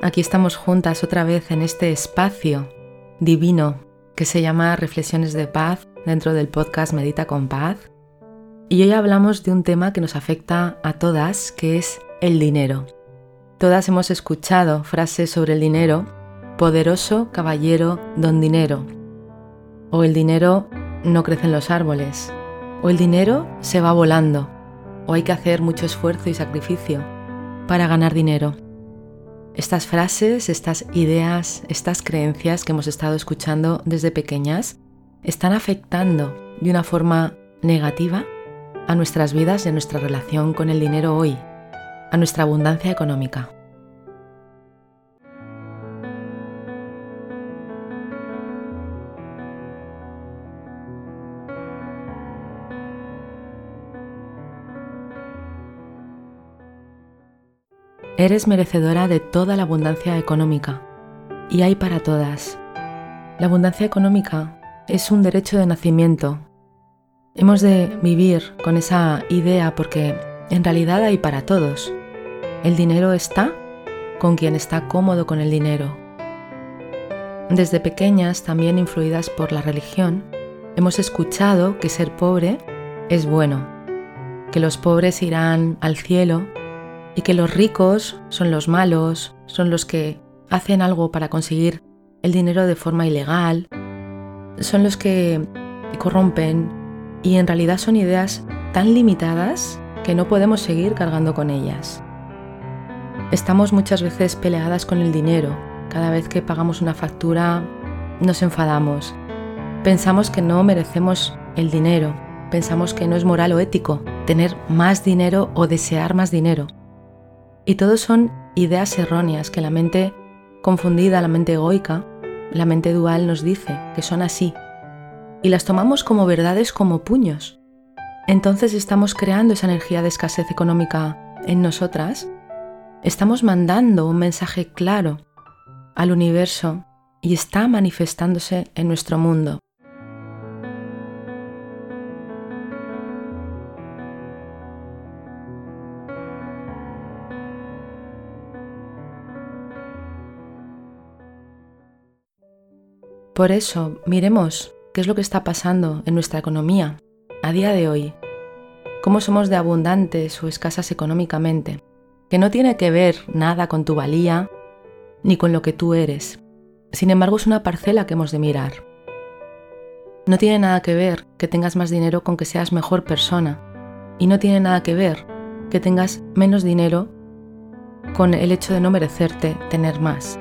Aquí estamos juntas otra vez en este espacio divino que se llama Reflexiones de Paz dentro del podcast Medita con Paz. Y hoy hablamos de un tema que nos afecta a todas, que es el dinero. Todas hemos escuchado frases sobre el dinero, poderoso caballero don dinero, o el dinero no crece en los árboles, o el dinero se va volando, o hay que hacer mucho esfuerzo y sacrificio para ganar dinero. Estas frases, estas ideas, estas creencias que hemos estado escuchando desde pequeñas están afectando de una forma negativa a nuestras vidas y a nuestra relación con el dinero hoy, a nuestra abundancia económica. Eres merecedora de toda la abundancia económica y hay para todas. La abundancia económica es un derecho de nacimiento. Hemos de vivir con esa idea porque en realidad hay para todos. El dinero está con quien está cómodo con el dinero. Desde pequeñas, también influidas por la religión, hemos escuchado que ser pobre es bueno, que los pobres irán al cielo y que los ricos son los malos, son los que hacen algo para conseguir el dinero de forma ilegal, son los que corrompen y en realidad son ideas tan limitadas que no podemos seguir cargando con ellas. Estamos muchas veces peleadas con el dinero. Cada vez que pagamos una factura nos enfadamos. Pensamos que no merecemos el dinero. Pensamos que no es moral o ético tener más dinero o desear más dinero. Y todo son ideas erróneas que la mente confundida, la mente egoica, la mente dual nos dice que son así. Y las tomamos como verdades como puños. Entonces estamos creando esa energía de escasez económica en nosotras. Estamos mandando un mensaje claro al universo y está manifestándose en nuestro mundo. Por eso, miremos qué es lo que está pasando en nuestra economía a día de hoy, cómo somos de abundantes o escasas económicamente, que no tiene que ver nada con tu valía ni con lo que tú eres. Sin embargo, es una parcela que hemos de mirar. No tiene nada que ver que tengas más dinero con que seas mejor persona. Y no tiene nada que ver que tengas menos dinero con el hecho de no merecerte tener más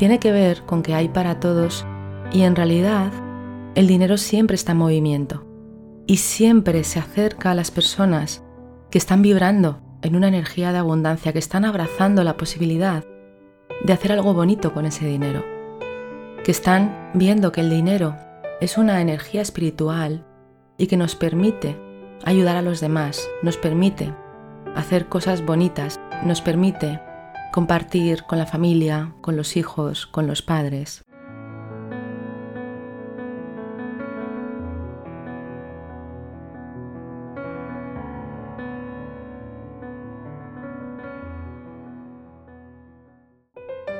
tiene que ver con que hay para todos y en realidad el dinero siempre está en movimiento y siempre se acerca a las personas que están vibrando en una energía de abundancia, que están abrazando la posibilidad de hacer algo bonito con ese dinero, que están viendo que el dinero es una energía espiritual y que nos permite ayudar a los demás, nos permite hacer cosas bonitas, nos permite compartir con la familia, con los hijos, con los padres.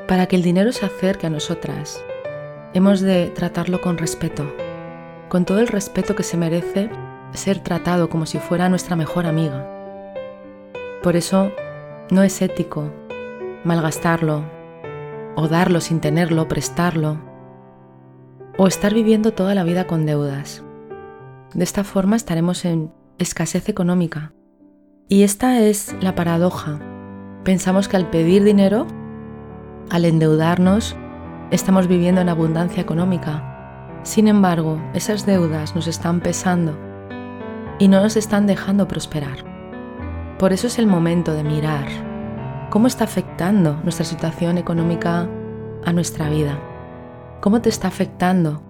Para que el dinero se acerque a nosotras, hemos de tratarlo con respeto, con todo el respeto que se merece ser tratado como si fuera nuestra mejor amiga. Por eso no es ético malgastarlo, o darlo sin tenerlo, prestarlo, o estar viviendo toda la vida con deudas. De esta forma estaremos en escasez económica. Y esta es la paradoja. Pensamos que al pedir dinero, al endeudarnos, estamos viviendo en abundancia económica. Sin embargo, esas deudas nos están pesando y no nos están dejando prosperar. Por eso es el momento de mirar cómo está afectando nuestra situación económica a nuestra vida. ¿Cómo te está afectando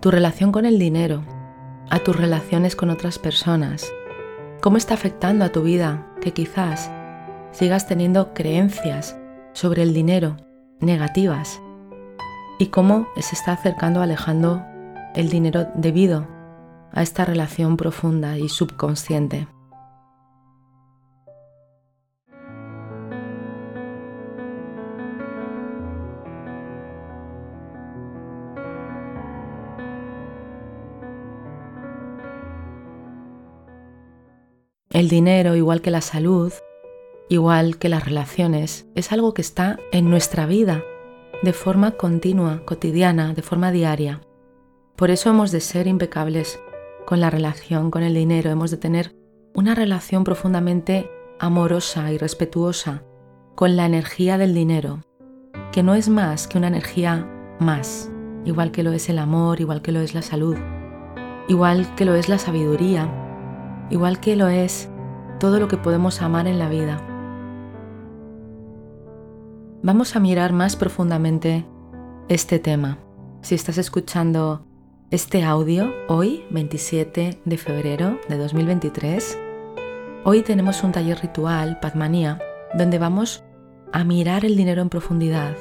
tu relación con el dinero, a tus relaciones con otras personas? ¿Cómo está afectando a tu vida que quizás sigas teniendo creencias sobre el dinero negativas? ¿Y cómo se está acercando, alejando el dinero debido a esta relación profunda y subconsciente? El dinero, igual que la salud, igual que las relaciones, es algo que está en nuestra vida de forma continua, cotidiana, de forma diaria. Por eso hemos de ser impecables con la relación con el dinero, hemos de tener una relación profundamente amorosa y respetuosa con la energía del dinero, que no es más que una energía más, igual que lo es el amor, igual que lo es la salud, igual que lo es la sabiduría, igual que lo es todo lo que podemos amar en la vida. Vamos a mirar más profundamente este tema. Si estás escuchando este audio hoy, 27 de febrero de 2023, hoy tenemos un taller ritual, Padmanía, donde vamos a mirar el dinero en profundidad,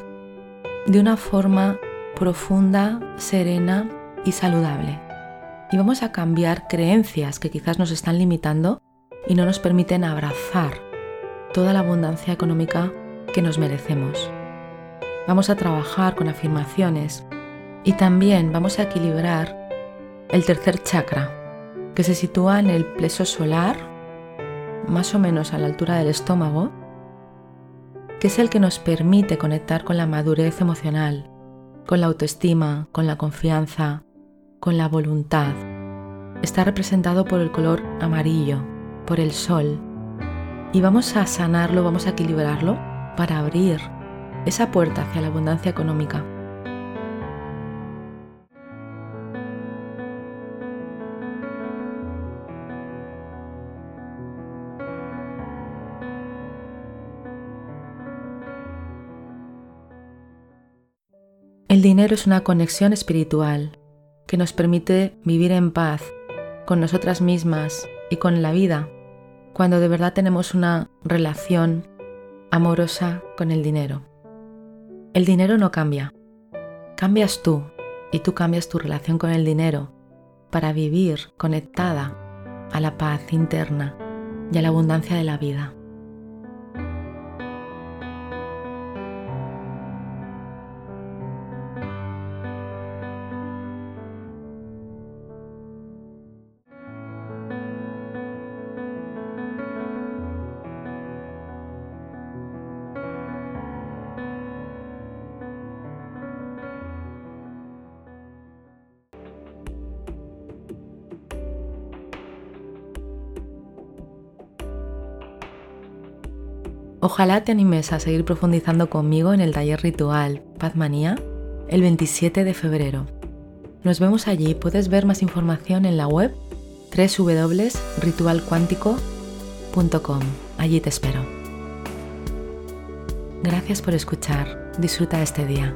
de una forma profunda, serena y saludable y vamos a cambiar creencias que quizás nos están limitando y no nos permiten abrazar toda la abundancia económica que nos merecemos. Vamos a trabajar con afirmaciones y también vamos a equilibrar el tercer chakra, que se sitúa en el pleso solar, más o menos a la altura del estómago, que es el que nos permite conectar con la madurez emocional, con la autoestima, con la confianza, con la voluntad. Está representado por el color amarillo, por el sol. Y vamos a sanarlo, vamos a equilibrarlo para abrir esa puerta hacia la abundancia económica. El dinero es una conexión espiritual, que nos permite vivir en paz con nosotras mismas y con la vida cuando de verdad tenemos una relación amorosa con el dinero. El dinero no cambia, cambias tú y tú cambias tu relación con el dinero para vivir conectada a la paz interna y a la abundancia de la vida. Ojalá te animes a seguir profundizando conmigo en el taller ritual Pazmanía el 27 de febrero. Nos vemos allí, puedes ver más información en la web www.ritualcuántico.com. Allí te espero. Gracias por escuchar, disfruta este día.